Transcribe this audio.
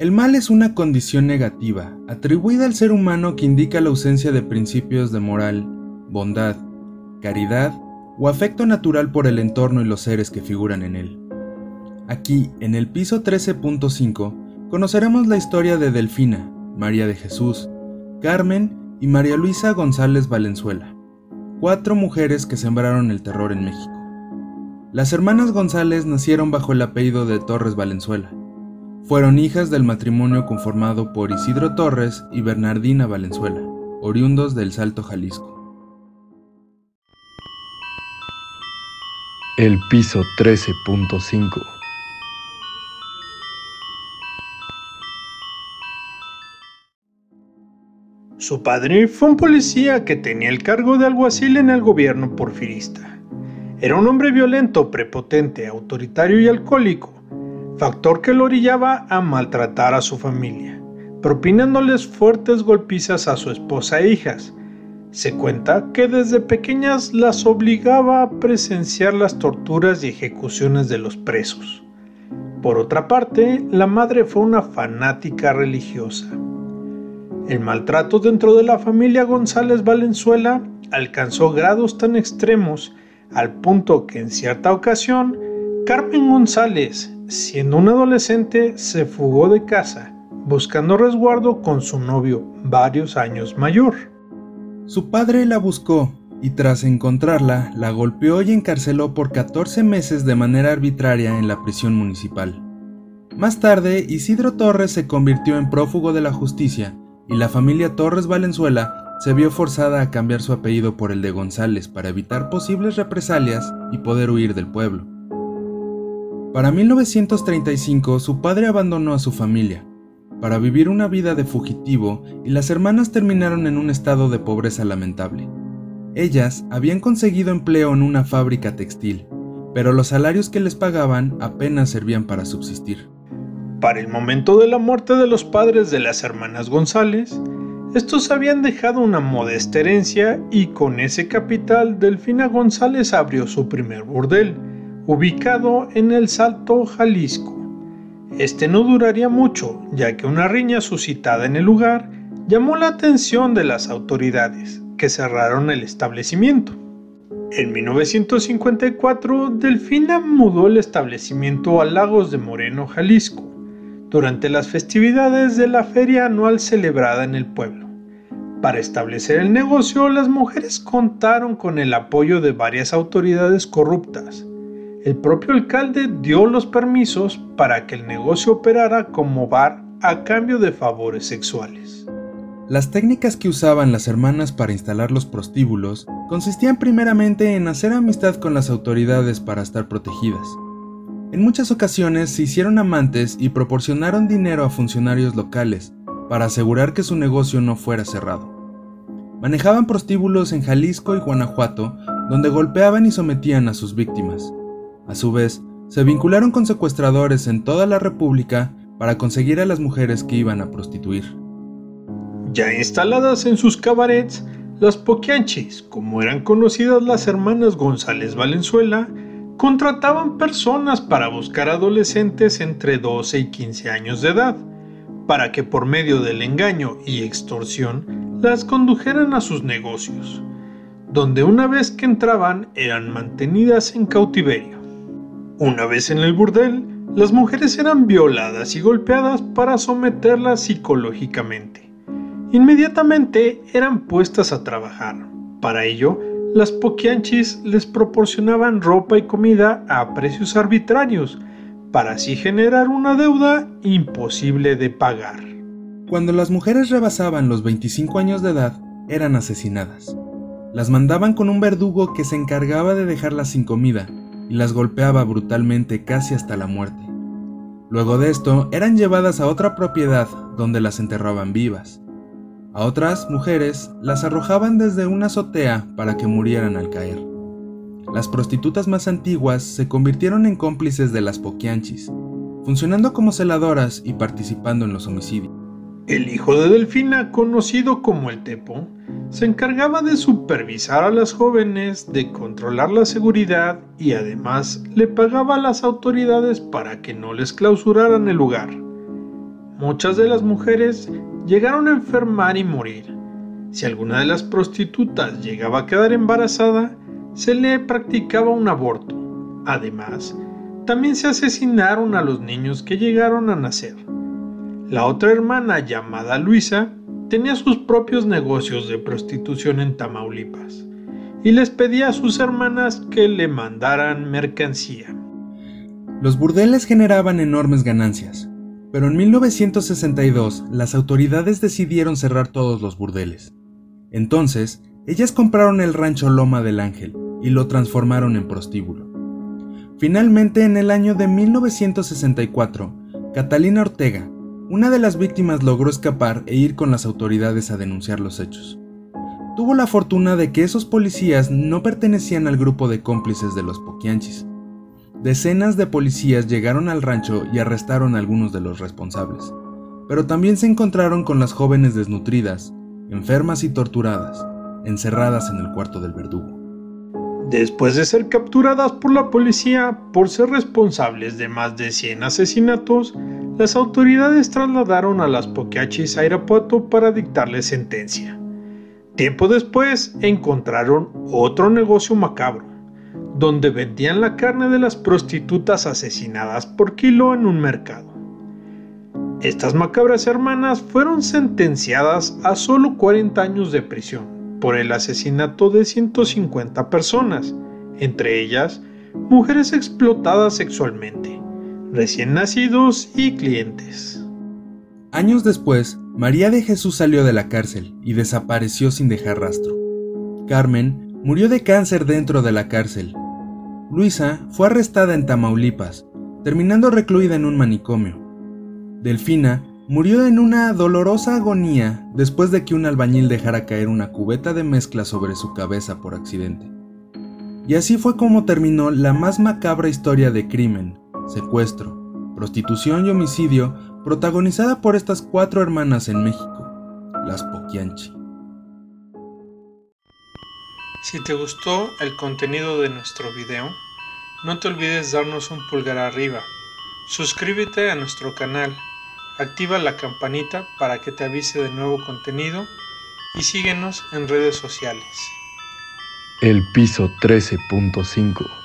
El mal es una condición negativa, atribuida al ser humano que indica la ausencia de principios de moral, bondad, caridad o afecto natural por el entorno y los seres que figuran en él. Aquí, en el piso 13.5, conoceremos la historia de Delfina, María de Jesús, Carmen y María Luisa González Valenzuela, cuatro mujeres que sembraron el terror en México. Las hermanas González nacieron bajo el apellido de Torres Valenzuela, fueron hijas del matrimonio conformado por Isidro Torres y Bernardina Valenzuela, oriundos del Salto Jalisco. El piso 13.5 Su padre fue un policía que tenía el cargo de alguacil en el gobierno porfirista. Era un hombre violento, prepotente, autoritario y alcohólico factor que lo orillaba a maltratar a su familia, propinándoles fuertes golpizas a su esposa e hijas. Se cuenta que desde pequeñas las obligaba a presenciar las torturas y ejecuciones de los presos. Por otra parte, la madre fue una fanática religiosa. El maltrato dentro de la familia González Valenzuela alcanzó grados tan extremos al punto que en cierta ocasión Carmen González, siendo un adolescente, se fugó de casa, buscando resguardo con su novio varios años mayor. Su padre la buscó y tras encontrarla, la golpeó y encarceló por 14 meses de manera arbitraria en la prisión municipal. Más tarde, Isidro Torres se convirtió en prófugo de la justicia y la familia Torres Valenzuela se vio forzada a cambiar su apellido por el de González para evitar posibles represalias y poder huir del pueblo. Para 1935 su padre abandonó a su familia para vivir una vida de fugitivo y las hermanas terminaron en un estado de pobreza lamentable. Ellas habían conseguido empleo en una fábrica textil, pero los salarios que les pagaban apenas servían para subsistir. Para el momento de la muerte de los padres de las hermanas González, estos habían dejado una modesta herencia y con ese capital Delfina González abrió su primer burdel, ubicado en el Salto Jalisco. Este no duraría mucho, ya que una riña suscitada en el lugar llamó la atención de las autoridades, que cerraron el establecimiento. En 1954, Delfina mudó el establecimiento a Lagos de Moreno, Jalisco, durante las festividades de la feria anual celebrada en el pueblo. Para establecer el negocio, las mujeres contaron con el apoyo de varias autoridades corruptas, el propio alcalde dio los permisos para que el negocio operara como bar a cambio de favores sexuales. Las técnicas que usaban las hermanas para instalar los prostíbulos consistían primeramente en hacer amistad con las autoridades para estar protegidas. En muchas ocasiones se hicieron amantes y proporcionaron dinero a funcionarios locales para asegurar que su negocio no fuera cerrado. Manejaban prostíbulos en Jalisco y Guanajuato donde golpeaban y sometían a sus víctimas. A su vez, se vincularon con secuestradores en toda la República para conseguir a las mujeres que iban a prostituir. Ya instaladas en sus cabarets, las poquianchis, como eran conocidas las hermanas González Valenzuela, contrataban personas para buscar adolescentes entre 12 y 15 años de edad, para que por medio del engaño y extorsión las condujeran a sus negocios, donde una vez que entraban eran mantenidas en cautiverio. Una vez en el burdel, las mujeres eran violadas y golpeadas para someterlas psicológicamente. Inmediatamente eran puestas a trabajar. Para ello, las poquianchis les proporcionaban ropa y comida a precios arbitrarios, para así generar una deuda imposible de pagar. Cuando las mujeres rebasaban los 25 años de edad, eran asesinadas. Las mandaban con un verdugo que se encargaba de dejarlas sin comida y las golpeaba brutalmente casi hasta la muerte. Luego de esto, eran llevadas a otra propiedad donde las enterraban vivas. A otras mujeres las arrojaban desde una azotea para que murieran al caer. Las prostitutas más antiguas se convirtieron en cómplices de las poquianchis, funcionando como celadoras y participando en los homicidios. El hijo de Delfina, conocido como el Tepo, se encargaba de supervisar a las jóvenes, de controlar la seguridad y además le pagaba a las autoridades para que no les clausuraran el lugar. muchas de las mujeres llegaron a enfermar y morir. Si alguna de las prostitutas llegaba a quedar embarazada, se le practicaba un aborto. Además, también se asesinaron a los niños que llegaron a nacer. La otra hermana llamada Luisa tenía sus propios negocios de prostitución en Tamaulipas y les pedía a sus hermanas que le mandaran mercancía. Los burdeles generaban enormes ganancias, pero en 1962 las autoridades decidieron cerrar todos los burdeles. Entonces, ellas compraron el rancho Loma del Ángel y lo transformaron en prostíbulo. Finalmente, en el año de 1964, Catalina Ortega, una de las víctimas logró escapar e ir con las autoridades a denunciar los hechos. Tuvo la fortuna de que esos policías no pertenecían al grupo de cómplices de los Poquianchis. Decenas de policías llegaron al rancho y arrestaron a algunos de los responsables, pero también se encontraron con las jóvenes desnutridas, enfermas y torturadas, encerradas en el cuarto del verdugo. Después de ser capturadas por la policía por ser responsables de más de 100 asesinatos, las autoridades trasladaron a las Poquiachis a Irapuato para dictarles sentencia. Tiempo después encontraron otro negocio macabro, donde vendían la carne de las prostitutas asesinadas por kilo en un mercado. Estas macabras hermanas fueron sentenciadas a solo 40 años de prisión por el asesinato de 150 personas, entre ellas mujeres explotadas sexualmente recién nacidos y clientes. Años después, María de Jesús salió de la cárcel y desapareció sin dejar rastro. Carmen murió de cáncer dentro de la cárcel. Luisa fue arrestada en Tamaulipas, terminando recluida en un manicomio. Delfina murió en una dolorosa agonía después de que un albañil dejara caer una cubeta de mezcla sobre su cabeza por accidente. Y así fue como terminó la más macabra historia de crimen, secuestro, prostitución y homicidio protagonizada por estas cuatro hermanas en México, las Poquianchi. Si te gustó el contenido de nuestro video, no te olvides darnos un pulgar arriba, suscríbete a nuestro canal, activa la campanita para que te avise de nuevo contenido y síguenos en redes sociales. El piso 13.5